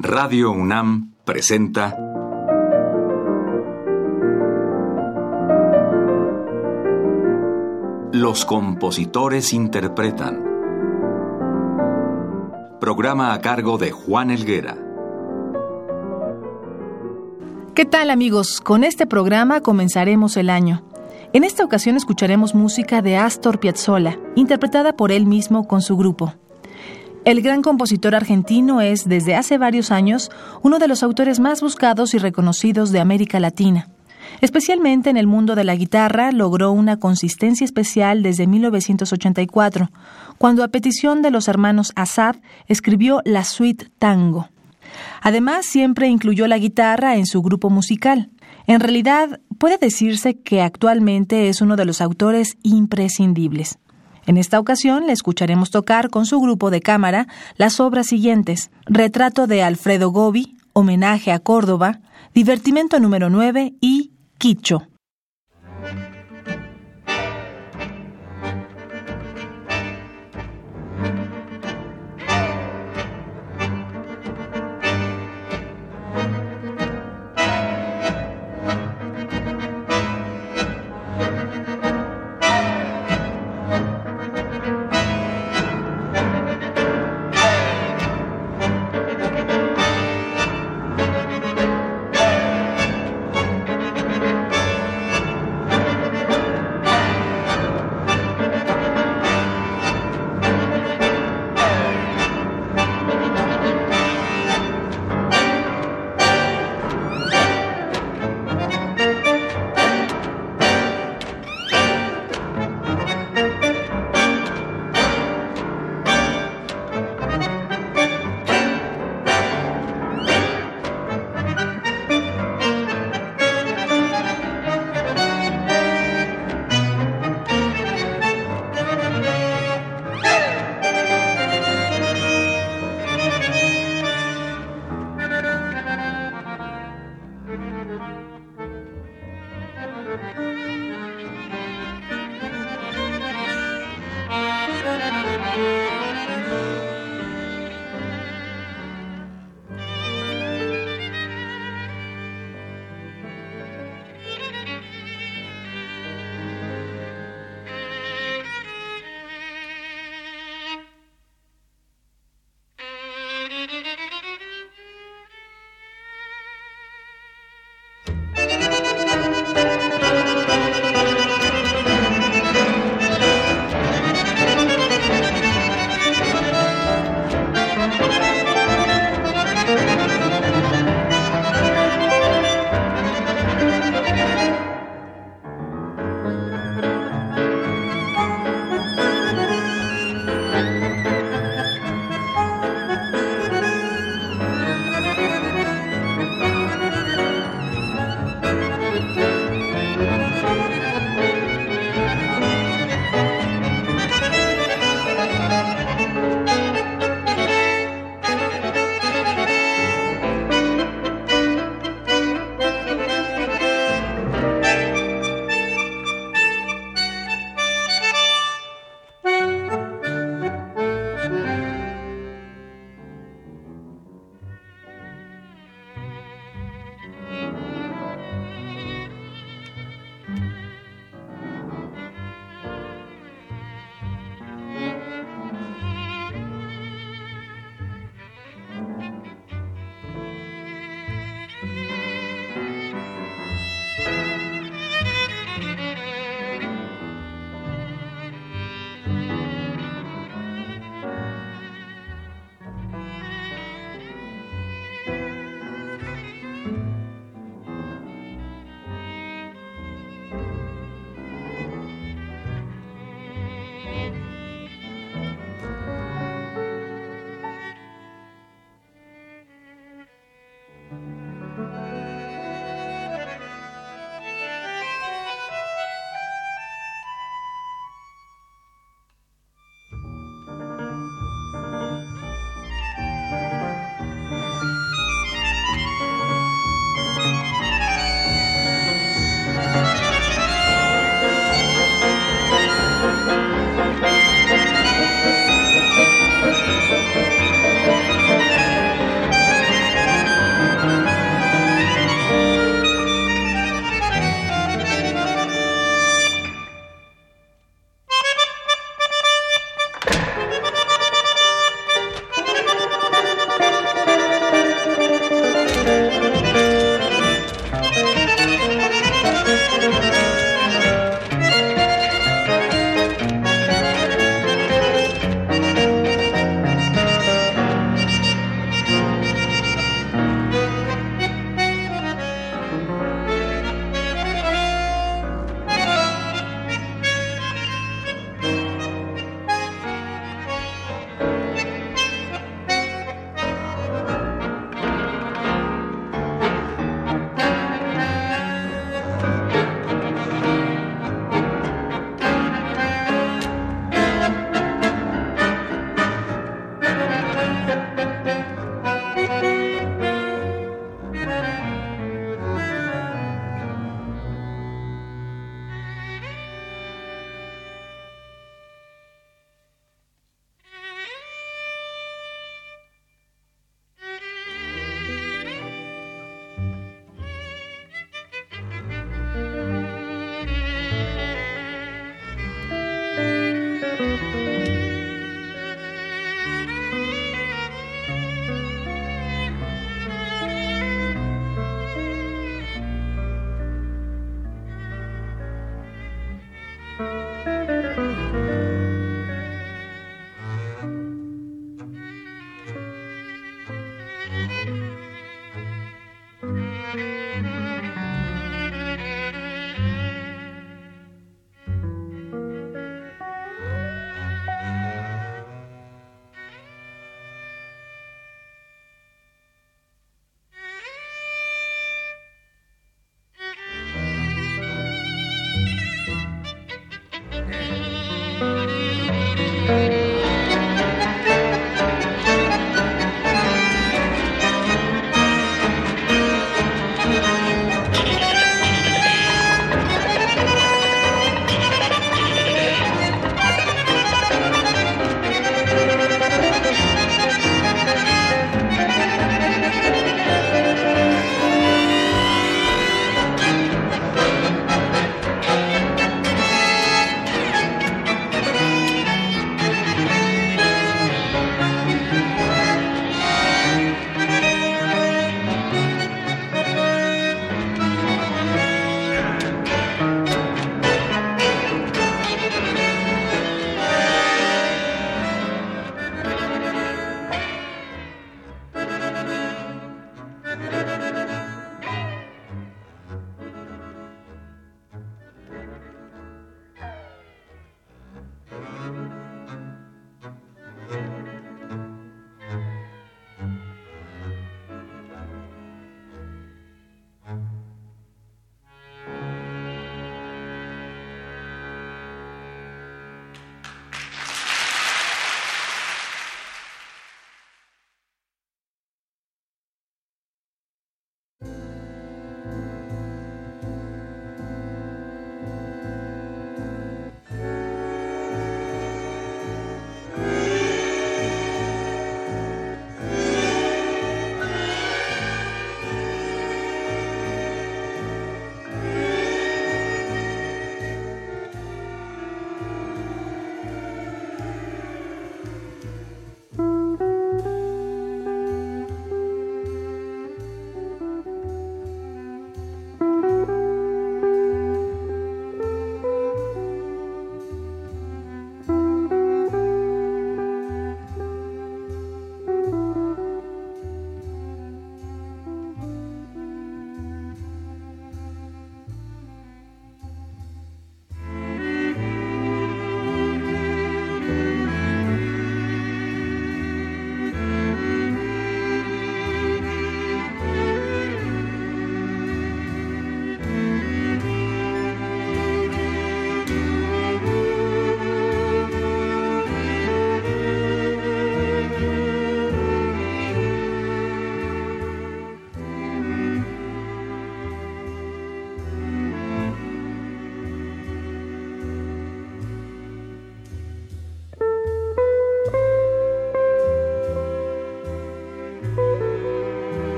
Radio UNAM presenta Los compositores interpretan. Programa a cargo de Juan Elguera. ¿Qué tal amigos? Con este programa comenzaremos el año. En esta ocasión escucharemos música de Astor Piazzolla, interpretada por él mismo con su grupo. El gran compositor argentino es, desde hace varios años, uno de los autores más buscados y reconocidos de América Latina. Especialmente en el mundo de la guitarra, logró una consistencia especial desde 1984, cuando a petición de los hermanos Assad escribió la suite Tango. Además, siempre incluyó la guitarra en su grupo musical. En realidad, puede decirse que actualmente es uno de los autores imprescindibles. En esta ocasión le escucharemos tocar con su grupo de cámara las obras siguientes: Retrato de Alfredo Gobi, Homenaje a Córdoba, Divertimento número 9 y Quicho.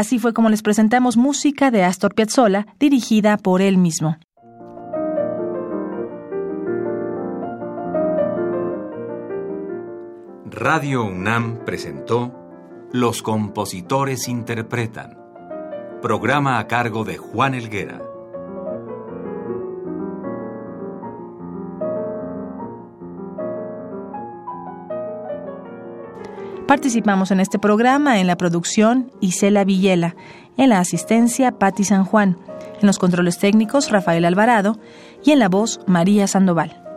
Así fue como les presentamos música de Astor Piazzolla dirigida por él mismo. Radio UNAM presentó Los compositores interpretan. Programa a cargo de Juan Elguera. Participamos en este programa en la producción Isela Villela, en la asistencia Patti San Juan, en los controles técnicos Rafael Alvarado y en la voz María Sandoval.